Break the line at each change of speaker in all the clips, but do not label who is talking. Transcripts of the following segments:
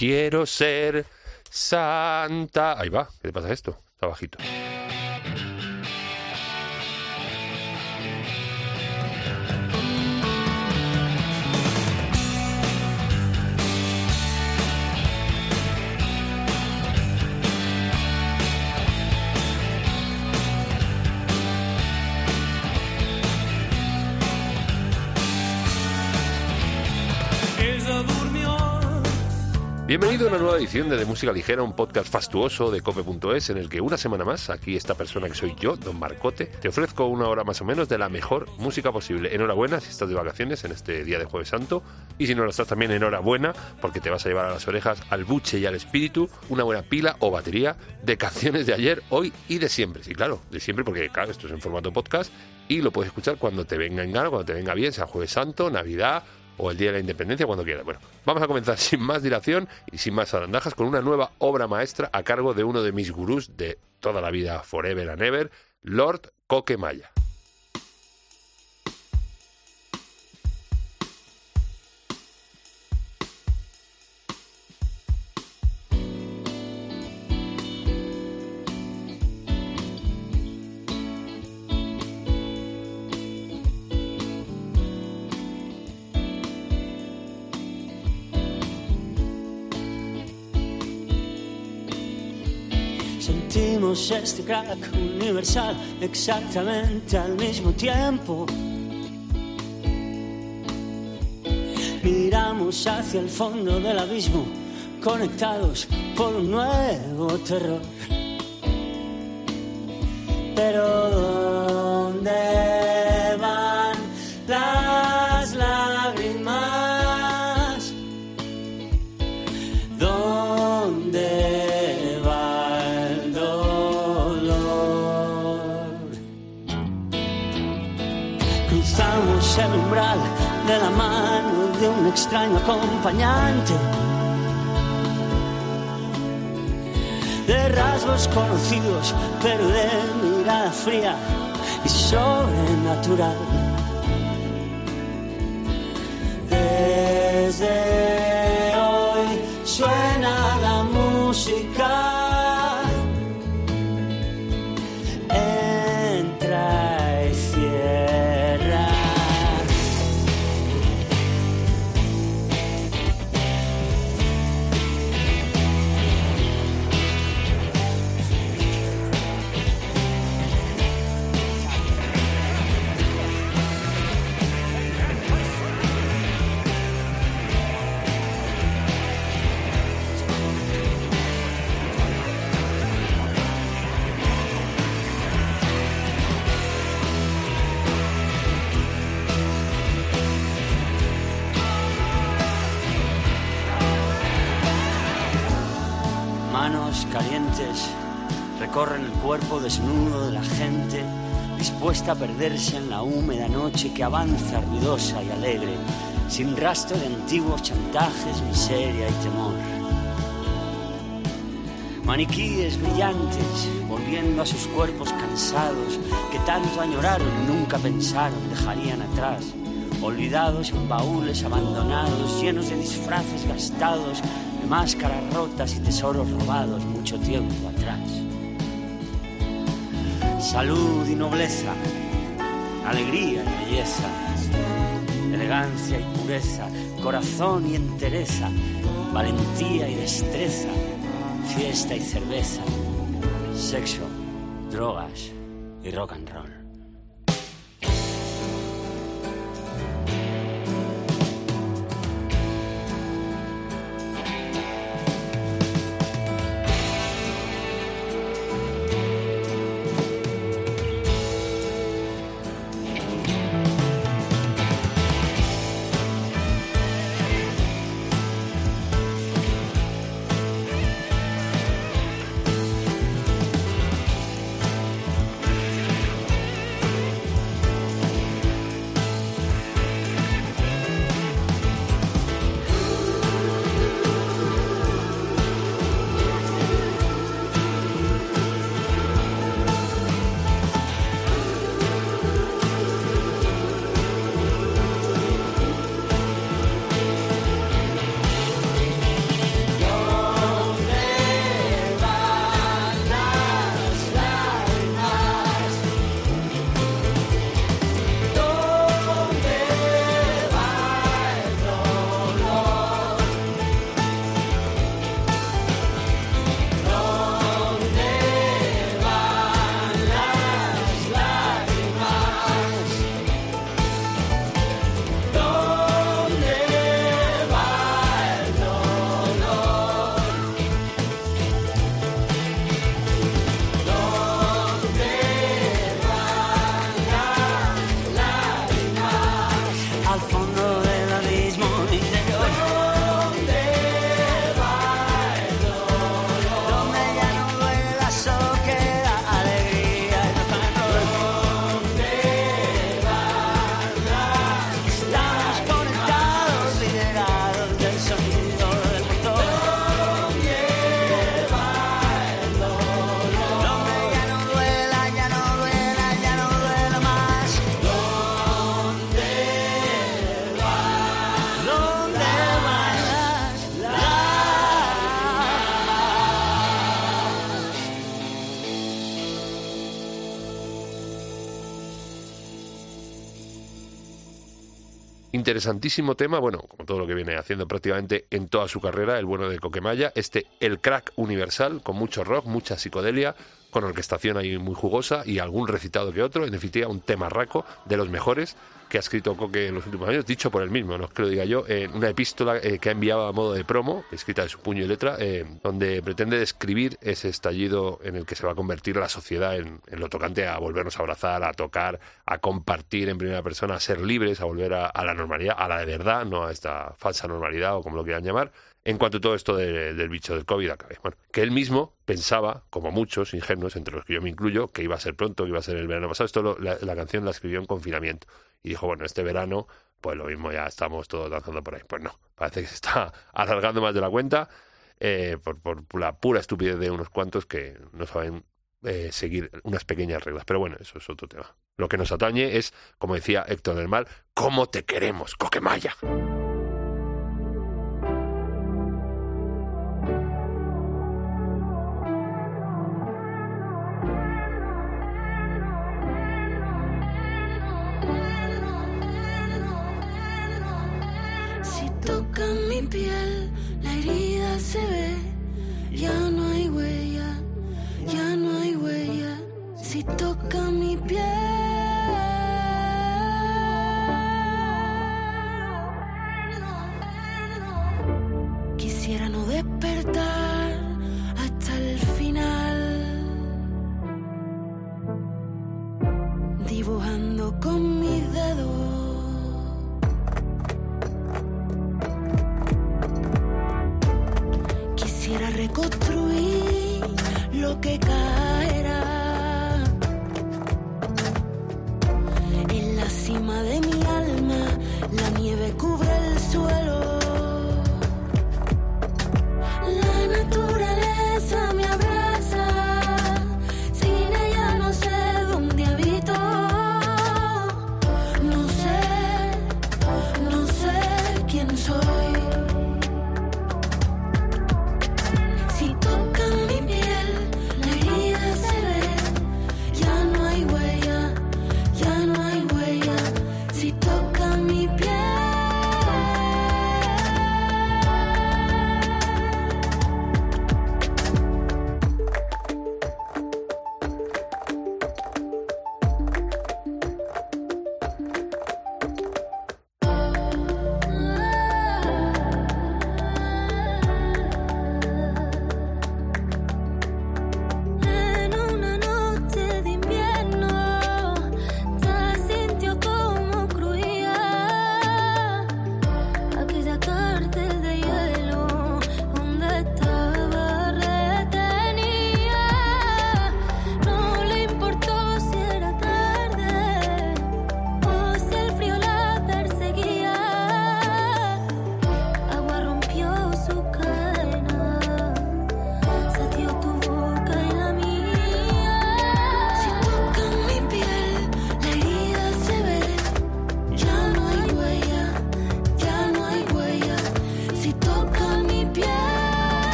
quiero ser santa. Ahí va, ¿qué le pasa esto? Está bajito. Bienvenido a una nueva edición de, de Música Ligera, un podcast fastuoso de cope.es en el que una semana más, aquí esta persona que soy yo, Don Marcote, te ofrezco una hora más o menos de la mejor música posible. Enhorabuena si estás de vacaciones en este día de Jueves Santo y si no lo estás también enhorabuena porque te vas a llevar a las orejas al buche y al espíritu una buena pila o batería de canciones de ayer, hoy y de siempre. Sí, claro, de siempre porque claro, esto es en formato podcast y lo puedes escuchar cuando te venga en gana, cuando te venga bien, sea Jueves Santo, Navidad o el Día de la Independencia, cuando quieras. Bueno, vamos a comenzar sin más dilación y sin más arandajas con una nueva obra maestra a cargo de uno de mis gurús de toda la vida, forever and ever, Lord Coquemaya.
Este crack universal exactamente al mismo tiempo. Miramos hacia el fondo del abismo, conectados por un nuevo terror. Pero ¿dónde extraño acompañante. De rasgos conocidos, pero de mirada fría y sobrenatural. Dispuesta a perderse en la húmeda noche que avanza ruidosa y alegre, sin rastro de antiguos chantajes, miseria y temor. Maniquíes brillantes, volviendo a sus cuerpos cansados, que tanto añoraron y nunca pensaron dejarían atrás, olvidados en baúles abandonados, llenos de disfraces gastados, de máscaras rotas y tesoros robados mucho tiempo atrás. Salud y nobleza, alegría y belleza, elegancia y pureza, corazón y entereza, valentía y destreza, fiesta y cerveza, sexo, drogas y rock and roll.
Interesantísimo tema, bueno, como todo lo que viene haciendo prácticamente en toda su carrera, el bueno de Coquemaya, este El Crack Universal, con mucho rock, mucha psicodelia, con orquestación ahí muy jugosa y algún recitado que otro, en definitiva un tema raco de los mejores que ha escrito Coque en los últimos años, dicho por él mismo, no es que lo diga yo, en una epístola eh, que ha enviado a modo de promo, escrita de su puño y letra, eh, donde pretende describir ese estallido en el que se va a convertir la sociedad en, lo tocante a volvernos a abrazar, a tocar, a compartir en primera persona, a ser libres, a volver a, la normalidad, a la de verdad, no a esta falsa normalidad o como lo quieran llamar en cuanto a todo esto del bicho del COVID acabe. Bueno, que él mismo pensaba, como muchos ingenuos, entre los que yo me incluyo, que iba a ser pronto, que iba a ser el verano pasado. Esto la, canción la escribió en confinamiento. Y dijo, bueno, este verano, pues lo mismo ya estamos todos danzando por ahí. Pues no, parece que se está alargando más de la cuenta eh, por, la pura estupidez de unos cuantos que no saben eh, seguir unas pequeñas reglas. Pero bueno, eso es otro tema. Lo que nos atañe es, como decía Héctor del Mal, ¿cómo te queremos, Coquemaya? toca mi piel, la herida se ve, ya no hay huella, ya no hay huella, si toca mi piel.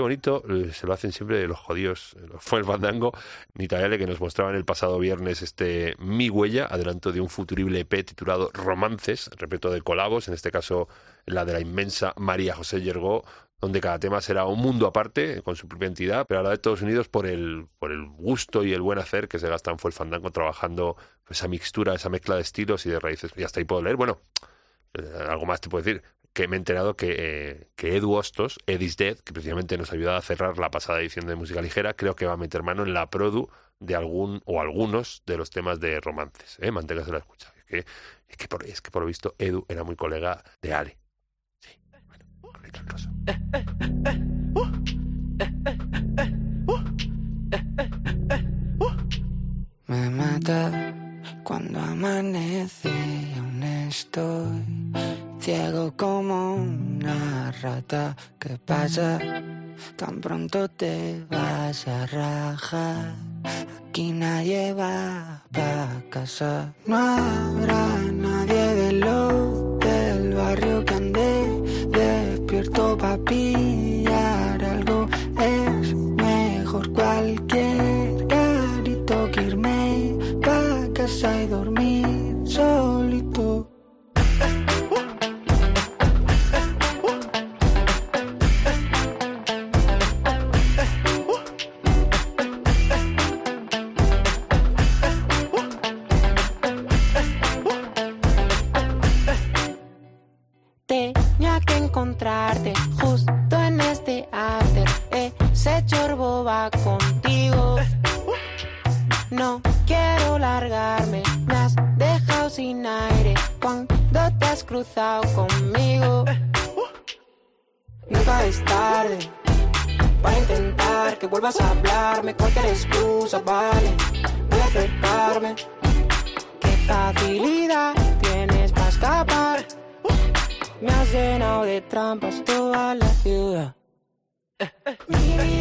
Bonito eh, se lo hacen siempre los jodidos. Fue el fandango Nitayale que nos mostraban el pasado viernes este Mi Huella, adelanto de un futurible EP titulado Romances, repito, de colabos, en este caso la de la inmensa María José Yergó,
donde cada tema será un mundo aparte, con su propia entidad, pero ahora de Estados Unidos por el, por el gusto y el buen hacer que se gastan fue el Fandango trabajando esa mixtura, esa mezcla de estilos y de raíces. Y hasta ahí puedo leer. Bueno, eh, algo más te puedo decir que me he enterado que, eh, que Edu Hostos, Eddie's Dead, que precisamente nos ayudado a cerrar la pasada edición de Música Ligera, creo que va a meter mano en la produ de algún o algunos de los temas de romances. ¿eh? Manténgase la escucha. Es que, es, que por, es que por lo visto Edu era muy colega de Ale. Sí,
Me mata cuando amanece estoy ciego como una rata. ¿Qué pasa? Tan pronto te vas a rajar. Aquí nadie va pa' casa. No habrá nadie de lo del barrio que ande despierto pa' pillar algo. Es mejor cualquier carito que irme pa' casa y dormir solito. Me, me.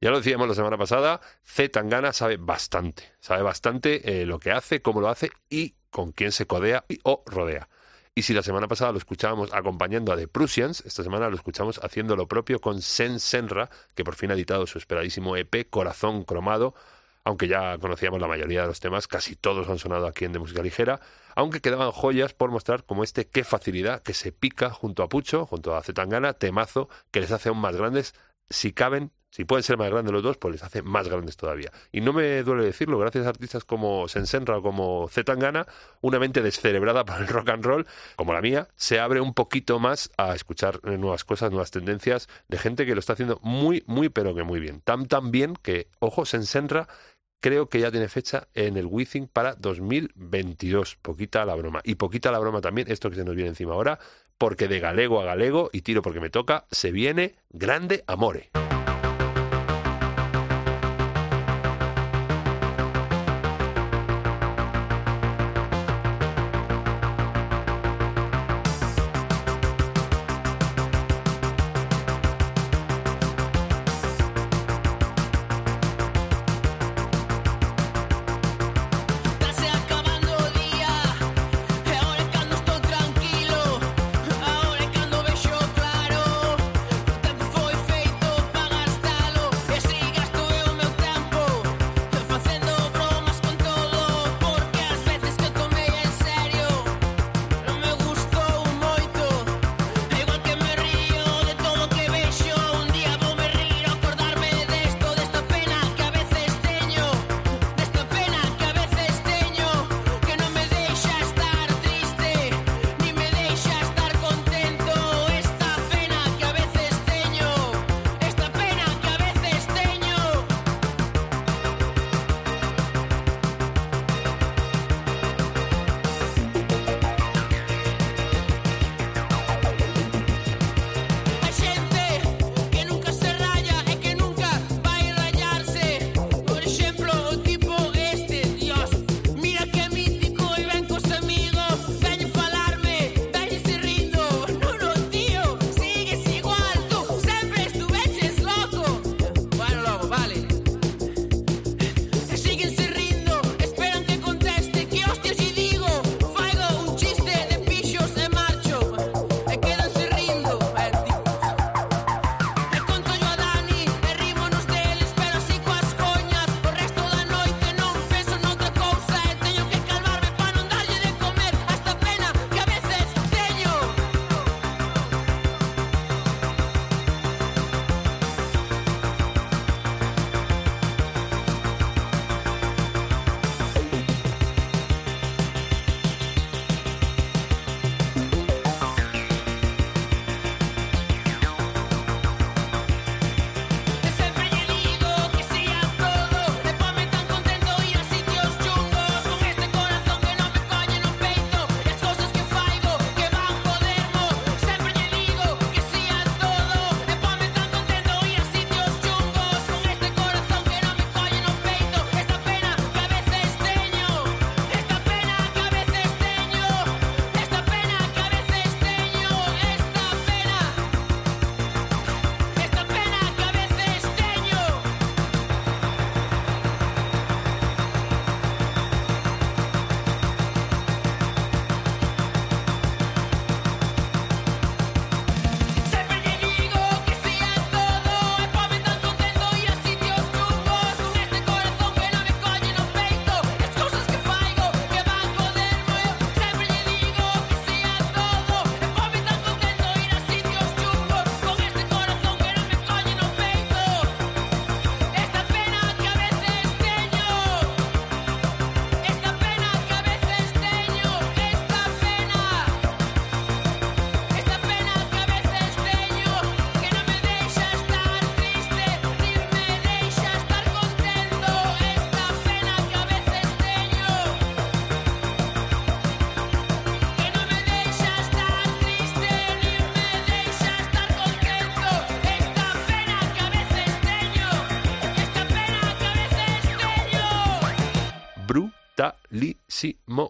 Ya lo decíamos la semana pasada, Z Tangana sabe bastante, sabe bastante eh, lo que hace, cómo lo hace y con quién se codea y, o rodea. Y si la semana pasada lo escuchábamos acompañando a The Prussians, esta semana lo escuchamos haciendo lo propio con Sen Senra, que por fin ha editado su esperadísimo EP Corazón Cromado, aunque ya conocíamos la mayoría de los temas, casi todos han sonado aquí en De Música Ligera, aunque quedaban joyas por mostrar como este Qué Facilidad, que se pica junto a Pucho, junto a Zetangana, temazo, que les hace aún más grandes, si caben, si pueden ser más grandes los dos, pues les hace más grandes todavía. Y no me duele decirlo, gracias a artistas como Sensenra o como Zetangana, una mente descerebrada por el rock and roll, como la mía, se abre un poquito más a escuchar nuevas cosas, nuevas tendencias de gente que lo está haciendo muy, muy, pero que muy bien. Tan, tan bien que, ojo, Sensenra creo que ya tiene fecha en el Withing para 2022. Poquita la broma. Y poquita la broma también, esto que se nos viene encima ahora, porque de galego a galego, y tiro porque me toca, se viene grande amore.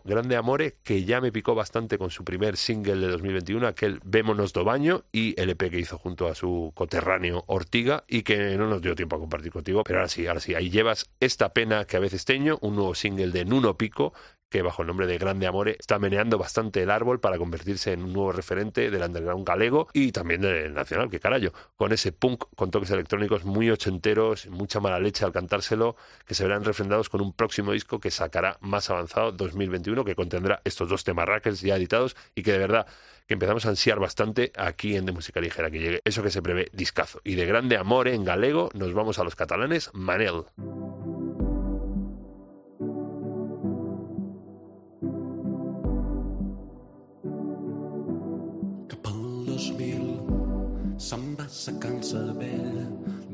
Grande Amore, que ya me picó bastante con su primer single de 2021, aquel Vémonos do Baño, y el EP que hizo junto a su coterráneo Ortiga, y que no nos dio tiempo a compartir contigo, pero ahora sí, ahora sí, ahí llevas esta pena que a veces teño, un nuevo single de Nuno Pico, que bajo el nombre de Grande Amore está meneando bastante el árbol para convertirse en un nuevo referente del underground galego y también del nacional, que carajo, con ese punk con toques electrónicos muy ochenteros, mucha mala leche al cantárselo, que se verán refrendados con un próximo disco que sacará más avanzado 2021, que contendrá estos dos temas rackers ya editados y que de verdad que empezamos a ansiar bastante aquí en De Música Ligera, que llegue eso que se prevé discazo. Y de Grande Amore en galego nos vamos a los catalanes, Manel.
Se'n va secant cervell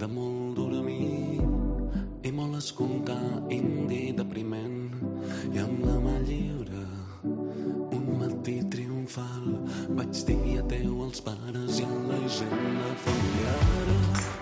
de molt dormir i molt escoltar indi depriment. I amb la mà lliure un matí triomfal vaig dir adeu als pares i a la gent familiar però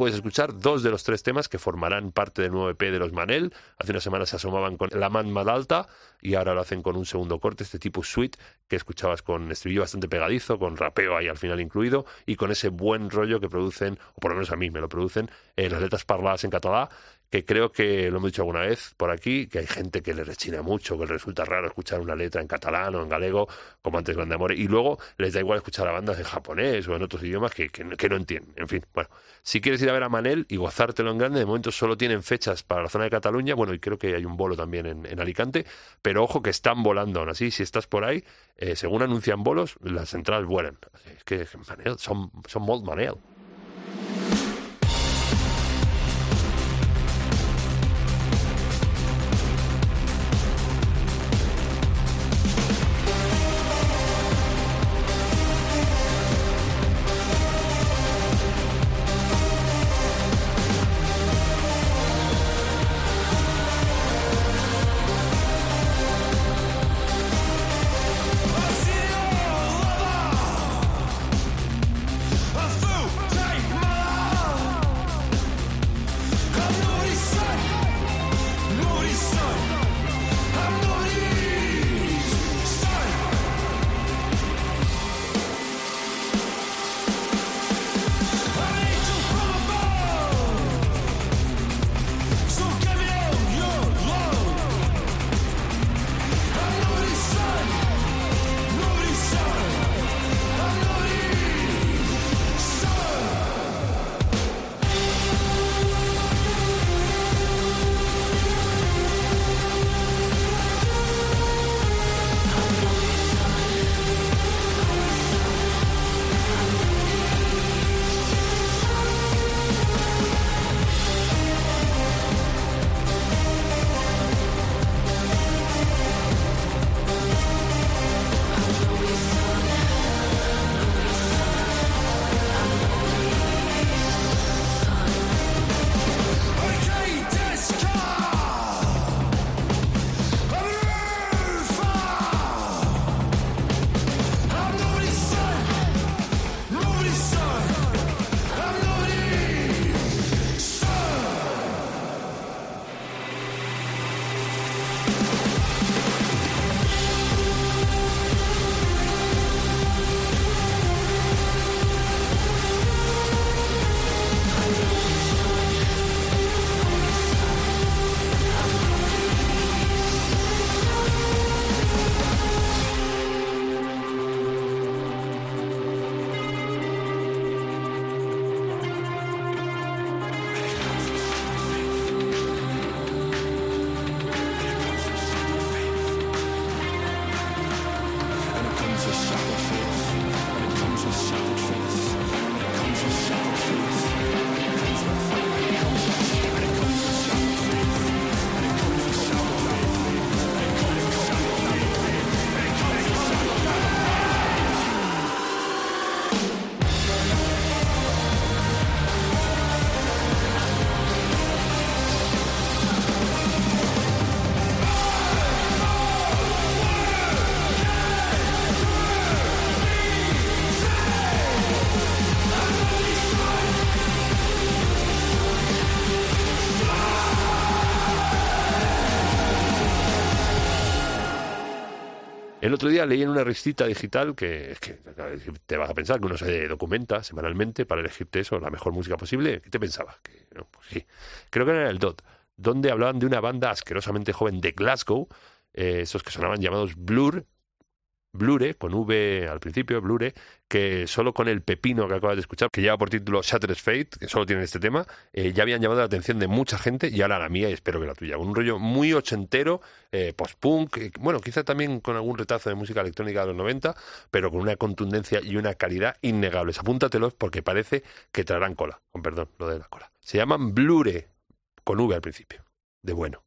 puedes escuchar dos de los tres temas que formarán parte del nuevo EP de los Manel. Hace unas semanas se asomaban con La Man Malalta y ahora lo hacen con un segundo corte, este tipo suite que escuchabas con estribillo bastante pegadizo, con rapeo ahí al final incluido y con ese buen rollo que producen, o por lo menos a mí me lo producen, eh, las letras parladas en catalá que creo que lo hemos dicho alguna vez por aquí, que hay gente que le rechina mucho, que le resulta raro escuchar una letra en catalán o en galego, como antes Grande Amor, y luego les da igual escuchar a bandas en japonés o en otros idiomas que, que, que no entienden. En fin, bueno, si quieres ir a ver a Manel y gozártelo en grande, de momento solo tienen fechas para la zona de Cataluña, bueno, y creo que hay un bolo también en, en Alicante, pero ojo que están volando aún así, si estás por ahí, eh, según anuncian bolos, las entradas vuelan. Es que Manel, son, son molt Manel. El otro día leí en una revistita digital que, te vas a pensar que uno se documenta semanalmente para elegirte eso, la mejor música posible. ¿Qué te pensabas? Que, no, pues sí. Creo que era el DOT, donde hablaban de una banda asquerosamente joven de Glasgow, eh, esos que sonaban llamados Blur, Blure, con V al principio, Blure, que solo con el pepino que acabas de escuchar, que lleva por título Shattered Fate, que solo tiene este tema, eh, ya habían llamado la atención de mucha gente y ahora la mía y espero que la tuya. Un rollo muy ochentero, eh, post-punk, eh, bueno, quizá también con algún retazo de música electrónica de los 90, pero con una contundencia y una calidad innegables. Apúntatelos porque parece que traerán cola, con perdón, lo de la cola. Se llaman Blure, con V al principio, de bueno.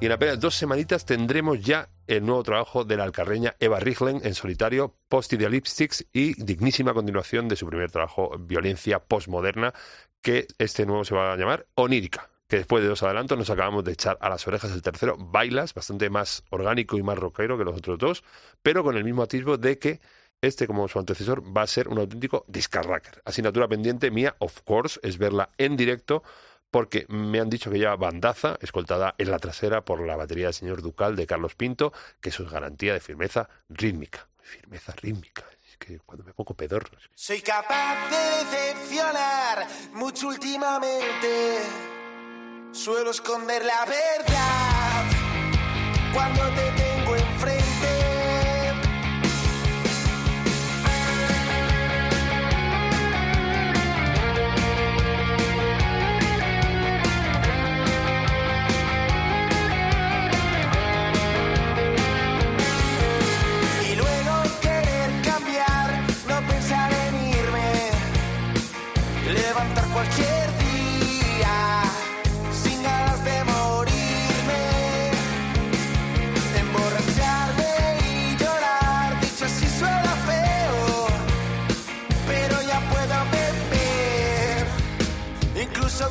Y en
apenas dos semanitas tendremos ya el nuevo trabajo de la alcarreña Eva Riglen en solitario, Post Lipsticks y dignísima continuación de su primer trabajo, Violencia Postmoderna, que este nuevo se va a llamar Onírica. Que después de dos adelantos nos acabamos de echar a las orejas el tercero, Bailas, bastante más orgánico y más rockero que los otros dos, pero con el mismo atisbo de que este, como su antecesor, va a ser un auténtico discarracker. Asignatura pendiente mía, of course, es verla en directo porque me han dicho que lleva bandaza, escoltada en la trasera por la batería del señor Ducal de Carlos Pinto, que eso es garantía de firmeza rítmica. Firmeza rítmica. Es que cuando me pongo pedorro.
Soy capaz de decepcionar mucho últimamente. Suelo esconder la verdad cuando te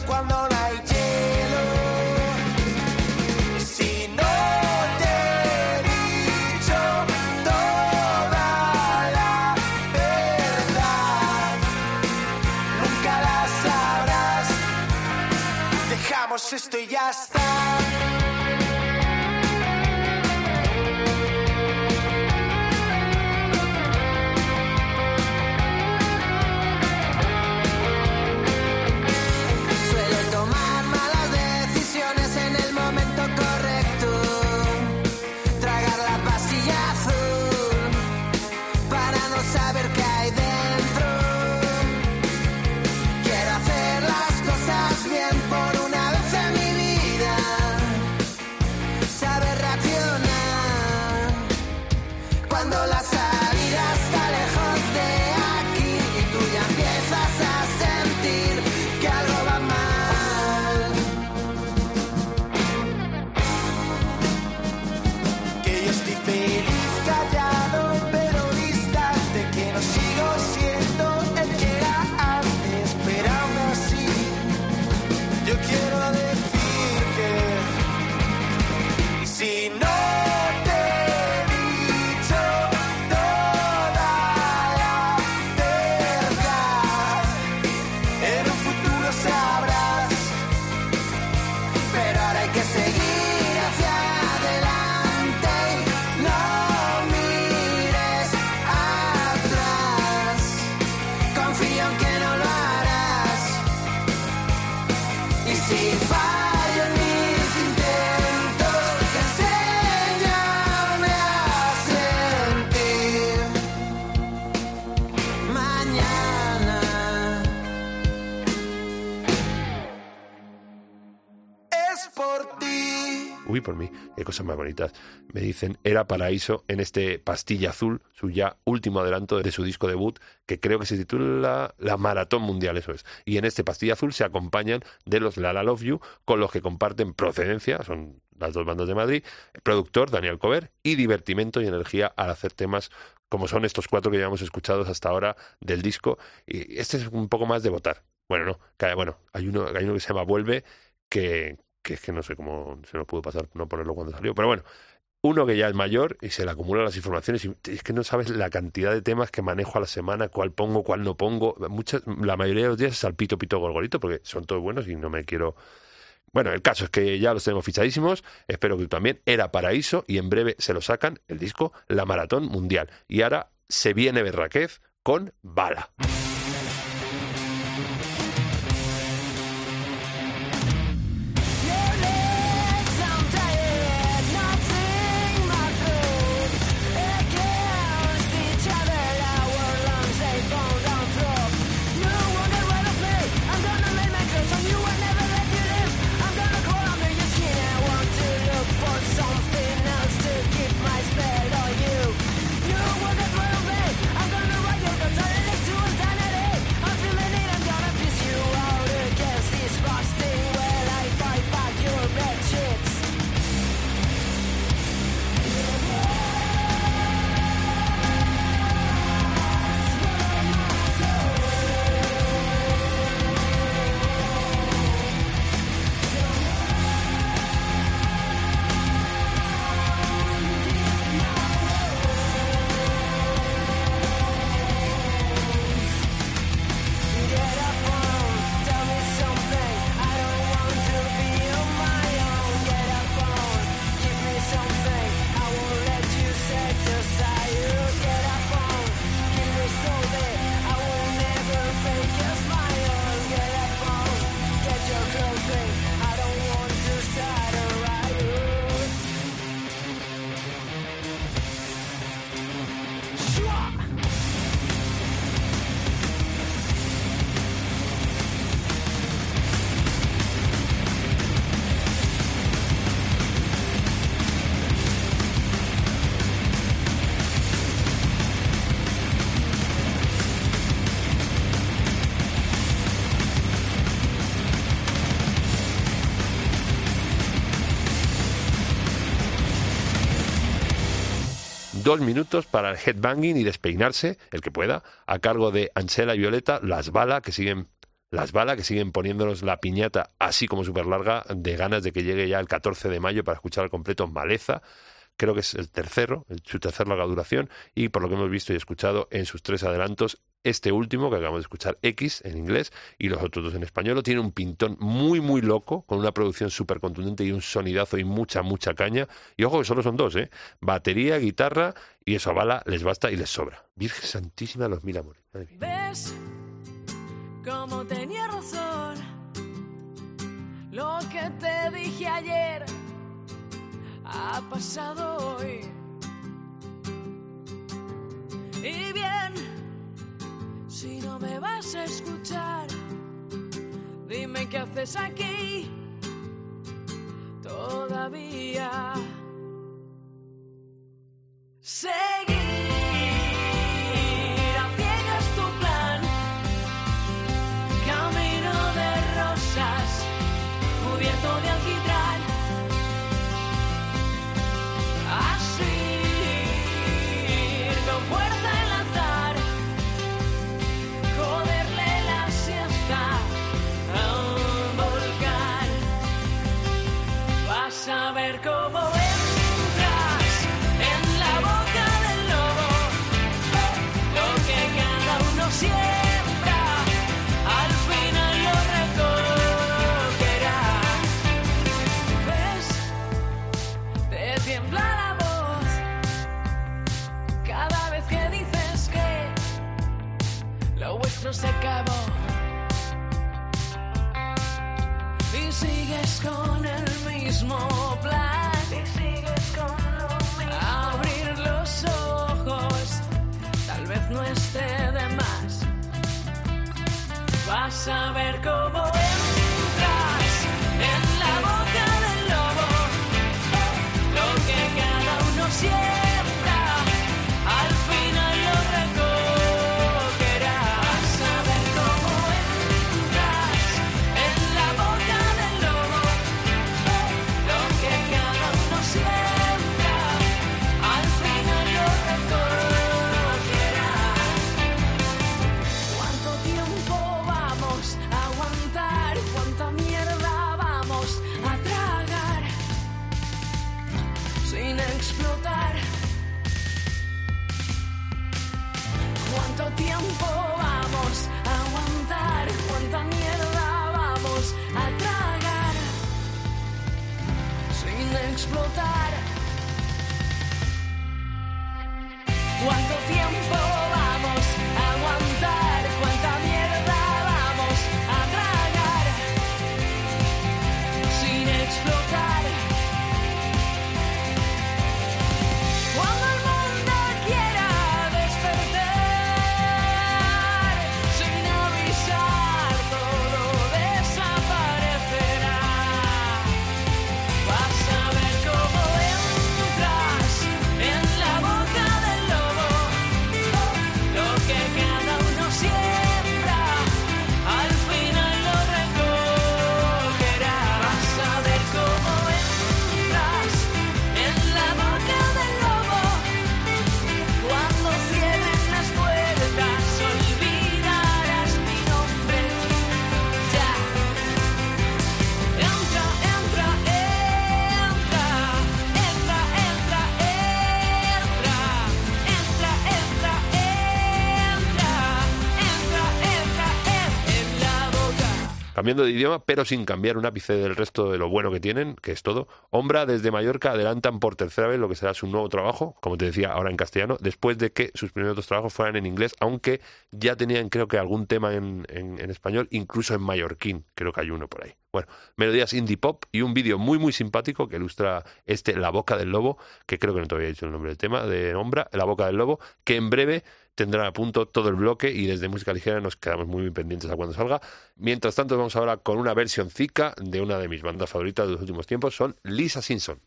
cuando no hay hielo. Si no te he dicho toda la verdad, nunca la sabrás. Dejamos esto y ya está.
Por mí, qué cosas más bonitas. Me dicen, era Paraíso en este Pastilla Azul, su ya último adelanto de su disco debut, que creo que se titula La Maratón Mundial, eso es. Y en este Pastilla Azul se acompañan de los La La Love You, con los que comparten procedencia, son las dos bandas de Madrid, productor Daniel Cover y divertimento y energía al hacer temas como son estos cuatro que llevamos escuchados hasta ahora del disco. Y este es un poco más de votar. Bueno, no, bueno, hay uno, hay uno que se llama Vuelve, que, que es que no sé cómo se nos pudo pasar no ponerlo cuando salió, pero bueno, uno que ya es mayor y se le acumulan las informaciones y es que no sabes la cantidad de temas que manejo a la semana, cuál pongo, cuál no pongo. Muchas, la mayoría de los días es al pito, pito, gorgorito, porque son todos buenos y no me quiero... Bueno, el caso es que ya los tenemos fichadísimos, espero que tú también. Era Paraíso y en breve se lo sacan el disco La Maratón Mundial. Y ahora se viene Berraquez con Bala. Dos minutos para el headbanging y despeinarse, el que pueda, a cargo de Ansela y Violeta, las balas que siguen las balas que siguen poniéndonos la piñata así como súper larga de ganas de que llegue ya el 14 de mayo para escuchar al completo Maleza. Creo que es el tercero, su tercer larga duración, y por lo que hemos visto y escuchado en sus tres adelantos, este último que acabamos de escuchar, X en inglés, y los otros dos en español, tiene un pintón muy, muy loco, con una producción súper contundente y un sonidazo y mucha, mucha caña. Y ojo que solo son dos, ¿eh? Batería, guitarra, y eso a bala les basta y les sobra. Virgen Santísima de los Mil Amores.
¿Ves? Como tenía razón. Lo que te dije ayer ha pasado hoy. Y bien, si no me vas a escuchar, dime qué haces aquí todavía. Seguir De
idioma, pero sin cambiar un ápice del resto de lo bueno que tienen, que es todo. Ombra desde Mallorca adelantan por tercera vez lo que será su nuevo trabajo, como te decía, ahora en castellano, después de que sus primeros dos trabajos fueran en inglés, aunque ya tenían creo que algún tema en, en- español, incluso en mallorquín, creo que hay uno por ahí. Bueno, melodías indie pop y un vídeo muy muy simpático que ilustra este La Boca del Lobo, que creo que no te había dicho el nombre del tema, de Ombra, La Boca del Lobo, que en breve tendrá a punto todo el bloque y desde música ligera nos quedamos muy, muy pendientes a cuando salga. Mientras tanto, vamos ahora con una versión zica de una de mis bandas favoritas de los últimos tiempos, son Lisa Simpson.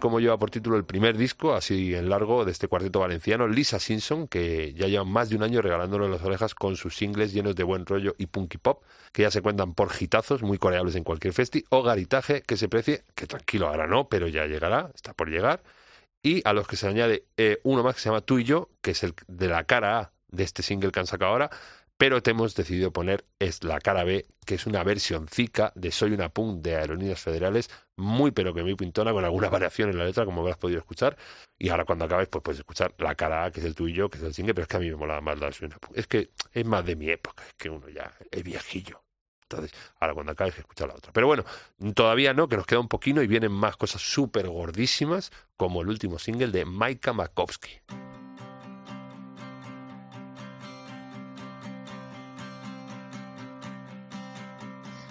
Como lleva por título el primer disco, así en largo, de este cuarteto valenciano, Lisa Simpson, que ya lleva más de un año regalándole las orejas con sus singles llenos de buen rollo y punky pop, que ya se cuentan por hitazos muy coreables en cualquier festi, o garitaje que se precie, que tranquilo, ahora no, pero ya llegará, está por llegar, y a los que se añade eh, uno más que se llama Tú y Yo, que es el de la cara A de este single que han sacado ahora, pero te hemos decidido poner es la cara B, que es una versión zica de Soy una punk de Aerolíneas Federales, muy pero que muy pintona, con alguna variación en la letra, como habrás podido escuchar. Y ahora cuando acabes, pues puedes escuchar la cara A, que es el tú y yo, que es el single, pero es que a mí me mola más la Soy una punk. Es que es más de mi época, es que uno ya es viejillo. Entonces, ahora cuando acabes, escucha la otra. Pero bueno, todavía no, que nos queda un poquito y vienen más cosas súper gordísimas, como el último single de Maika Makovsky.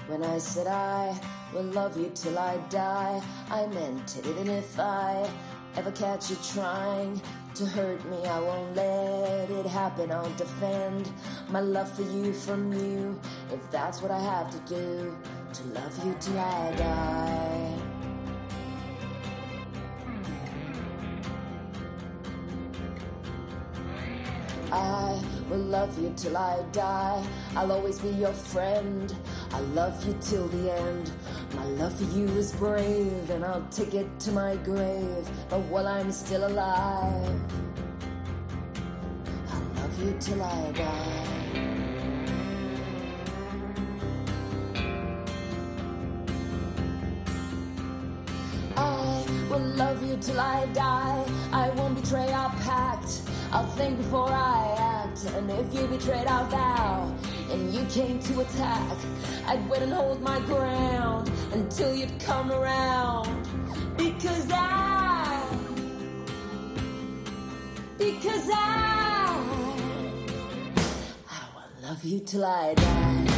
When I said I will love you till I die, I meant it. Even if I ever catch you trying to hurt me. I won't let it happen. I'll defend my love for you from you. If that's what I have to do, to love you till I die. I will love you till I die. I'll always be your friend. I love you till the end. My love for you is brave, and I'll take it to my grave. But while I'm still alive, I'll love you till I die. I will love you till I die. I won't betray our pact. I'll think before I act. And if you betrayed our vow and you came to attack, I'd wait and hold my ground until you'd come around. Because I, because I, I will love you till I die.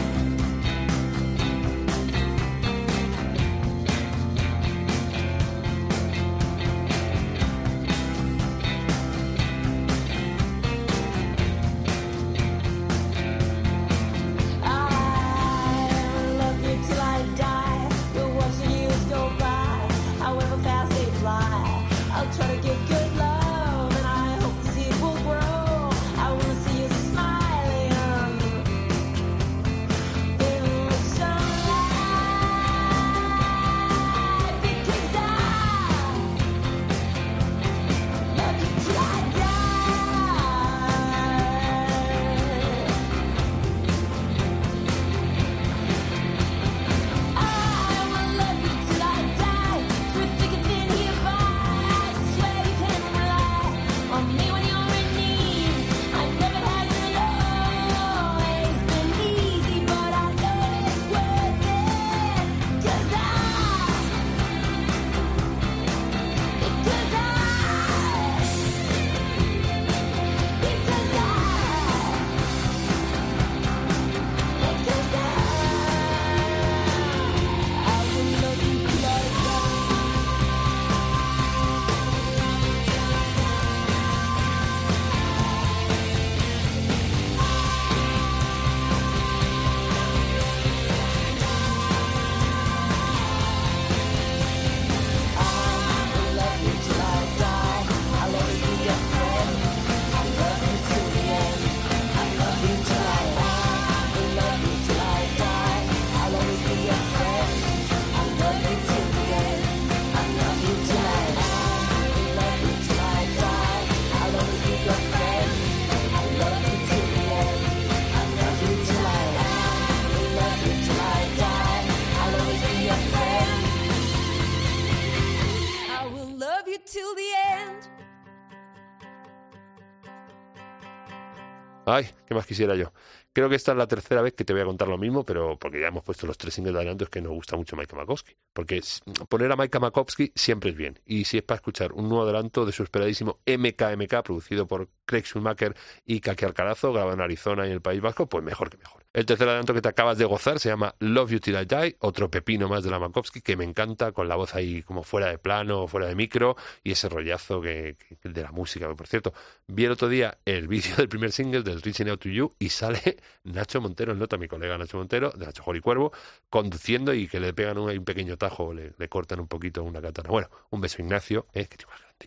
Ay, ¿qué más quisiera yo? Creo que esta es la tercera vez que te voy a contar lo mismo, pero porque ya hemos puesto los tres singles de adelanto, es que nos gusta mucho Mike Makowski. Porque poner a Mike Makowski siempre es bien. Y si es para escuchar un nuevo adelanto de su esperadísimo MKMK, producido por Craig Schumacher y Kaki Alcarazo, grabado en Arizona y en el País Vasco, pues mejor que mejor. El tercer adelanto que te acabas de gozar se llama Love You Till I Die, otro pepino más de la Makowski que me encanta, con la voz ahí como fuera de plano, fuera de micro, y ese rollazo que, que- de la música. Por cierto, vi el otro día el vídeo del primer single del Reaching Out to You y sale Nacho Montero, el nota mi colega Nacho Montero, de Nacho Cuervo, conduciendo y que le pegan un, pequeño tajo, le, cortan un poquito una katana. Bueno, un beso Ignacio, eh, que.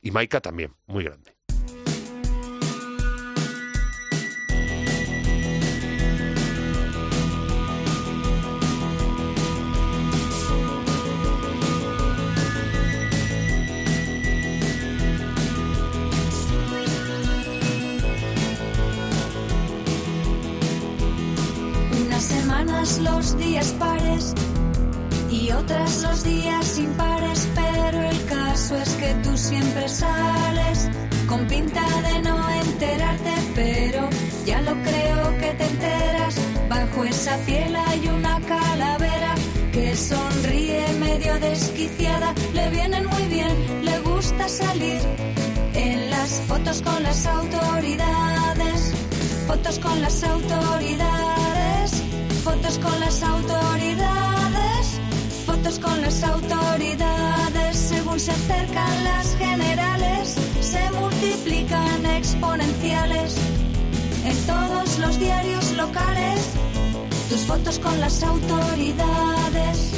Y Maika también, muy grande.
Los días pares y otras los días impares, pero el caso es que tú siempre sales con pinta de no enterarte, pero ya lo creo que te enteras. Bajo esa piel hay una calavera que sonríe medio desquiciada, le vienen muy bien, le gusta salir en las fotos con las autoridades, fotos con las autoridades, fotos con las autoridades, fotos con las autoridades, según se acercan las generales, se multiplican exponenciales en todos los diarios locales. Tus fotos con las autoridades.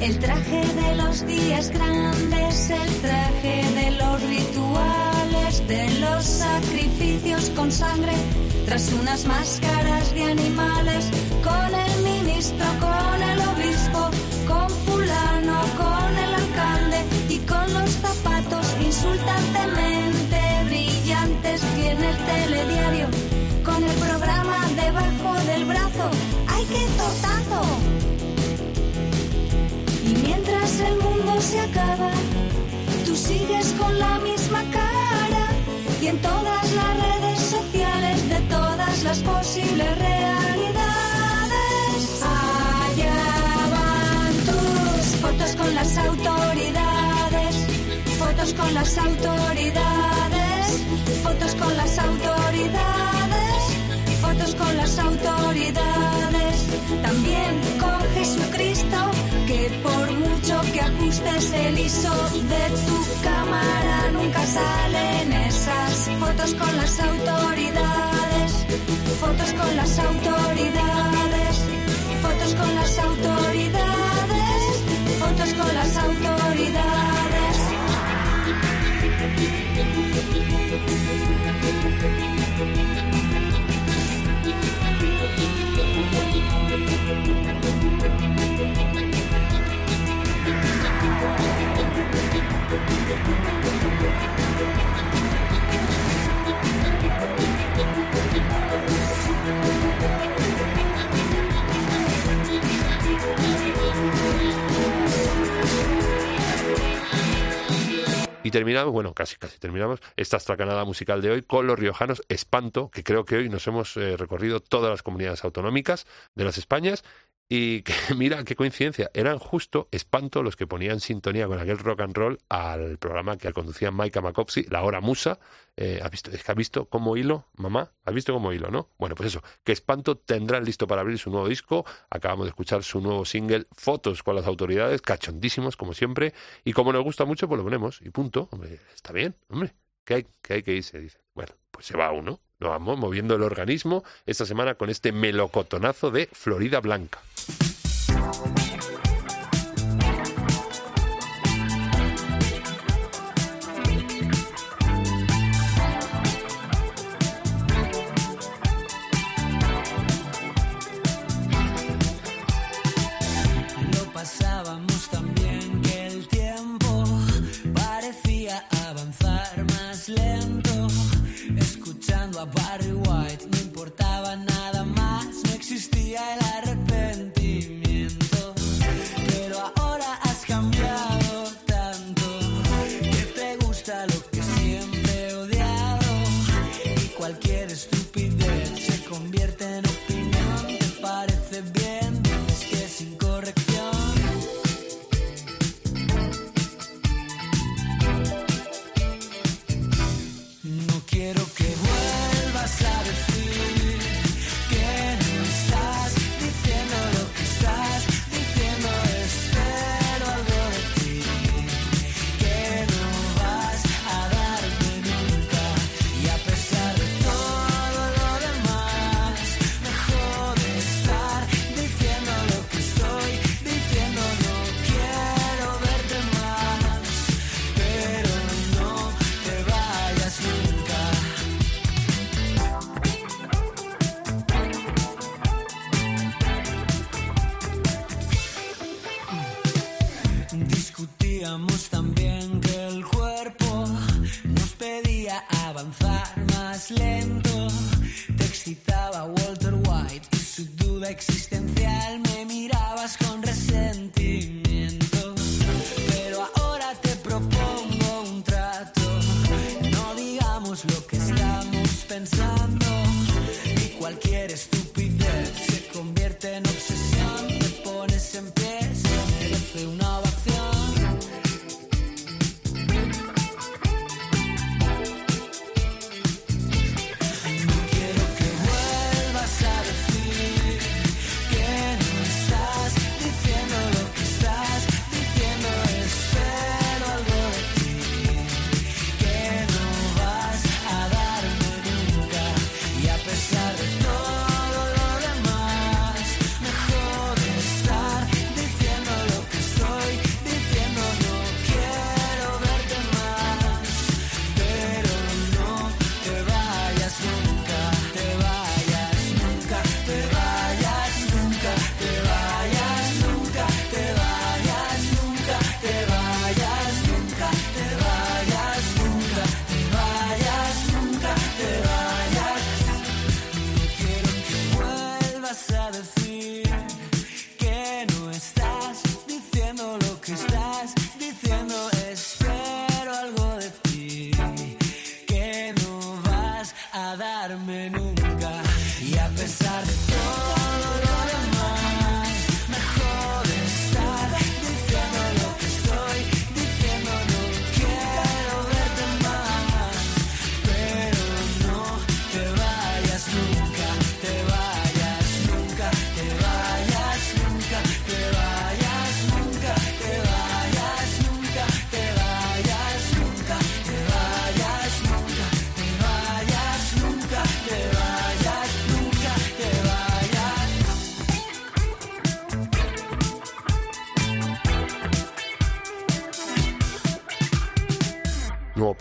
El traje de los días grandes, el traje de los rituales, de los sacrificios con sangre, tras unas máscaras de animales, con el ministro, con el obispo, con fulano, con el alcalde y con los zapatos insultantemente brillantes que en el telediario, con el programa debajo del brazo, ¡ay qué tortazo! Mientras el mundo se acaba, tú sigues con la misma cara y en todas las redes sociales de todas las posibles realidades. Allá van tus fotos con las autoridades, fotos con las autoridades, fotos con las autoridades, fotos con las autoridades, también con Jesucristo, que por mucho que ajustes el ISO de tu cámara, nunca salen esas fotos con las autoridades, fotos con las autoridades, fotos con las autoridades, fotos con las autoridades.
Terminamos, bueno, casi casi terminamos esta estracanada musical de hoy con los riojanos Espanto, que creo que hoy nos hemos eh, recorrido todas las comunidades autonómicas de las Españas y que mira qué coincidencia, eran justo Espanto los que ponían sintonía con aquel rock and roll al programa que conducía Maika Macopsi, La Hora Musa. Eh, ¿has, visto, es que ¿Has visto como hilo, mamá? ¿Has visto como hilo, no? Bueno, pues eso, que Espanto tendrán listo para abrir su nuevo disco. Acabamos de escuchar su nuevo single, Fotos con las autoridades, cachondísimos como siempre. Y como nos gusta mucho, pues lo ponemos y punto. Hombre, está bien, hombre. Que hay, que hay que irse, dice. Bueno, pues se va uno. Nos vamos moviendo el organismo esta semana con este melocotonazo de Florida Blanca.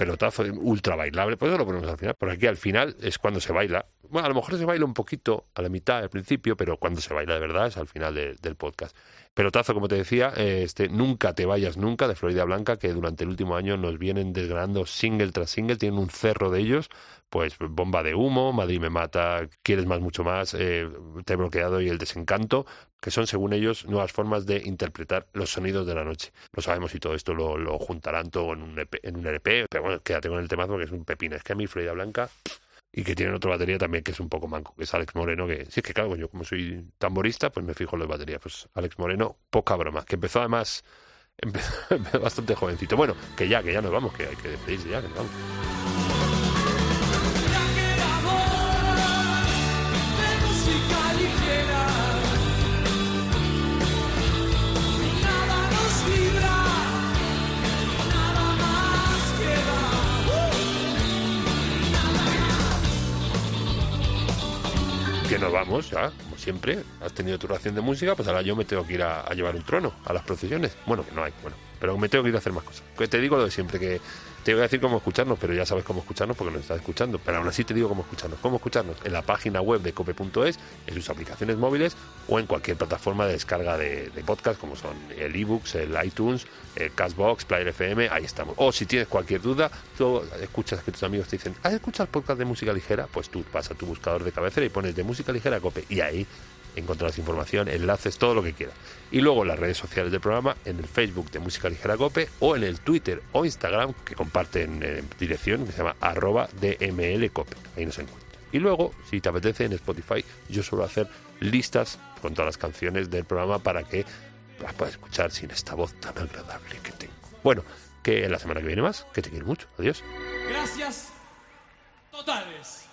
Pelotazo, ultra bailable, pues eso lo ponemos al final. Por aquí al final es cuando se baila. Bueno, a lo mejor se baila un poquito a la mitad, al principio, pero cuando se baila de verdad es al final de- del podcast. Pelotazo, como te decía, eh, este Nunca te vayas nunca de Florida Blanca, que durante el último año nos vienen desgranando single tras single, tienen un cerro de ellos, pues Bomba de Humo, Madrid me mata, Quieres más, mucho más, eh, Te he bloqueado y El desencanto, que son según ellos nuevas formas de interpretar los sonidos de la noche. No sabemos si todo esto lo, lo juntarán todo en un, EP, en un LP, pero bueno, quédate con el temazo porque es un pepino. Es que a mí Florida Blanca y que tienen otra batería también que es un poco manco, que es Alex Moreno, que sí es que claro, yo como soy tamborista, pues me fijo en las baterías. Pues Alex Moreno, poca broma, que empezó además empezó bastante jovencito. Bueno, que ya, que ya nos vamos, que hay que despedirse ya, que nos vamos. Vamos ya, como siempre. Has tenido tu ración de música, pues ahora yo me tengo que ir a, a llevar un trono a las procesiones. Bueno, que no hay, bueno, pero me tengo que ir a hacer más cosas. Que te digo lo de siempre, que te voy a decir cómo escucharnos, pero ya sabes cómo escucharnos porque nos estás escuchando. Pero aún así te digo cómo escucharnos. Cómo escucharnos en la página web de cope.es, en sus aplicaciones móviles o en cualquier plataforma de descarga de, de podcast, como son el ebooks, el iTunes, el Castbox, Player FM, ahí estamos. O si tienes cualquier duda, tú escuchas que tus amigos te dicen, ¿has escuchado el podcast de música ligera? Pues tú vas a tu buscador de cabecera y pones de música ligera cope y ahí encontrarás información, enlaces, todo lo que quieras. Y luego en las redes sociales del programa, en el Facebook de Música Ligera Cope o en el Twitter o Instagram que comparten eh, dirección, que se llama arroba dmlcope. Ahí nos encuentras. Y luego, si te apetece, en Spotify yo suelo hacer listas con todas las canciones del programa para que las puedas escuchar sin esta voz tan agradable que tengo. Bueno, que la semana que viene más, que te quiero mucho. Adiós.
Gracias. Totales.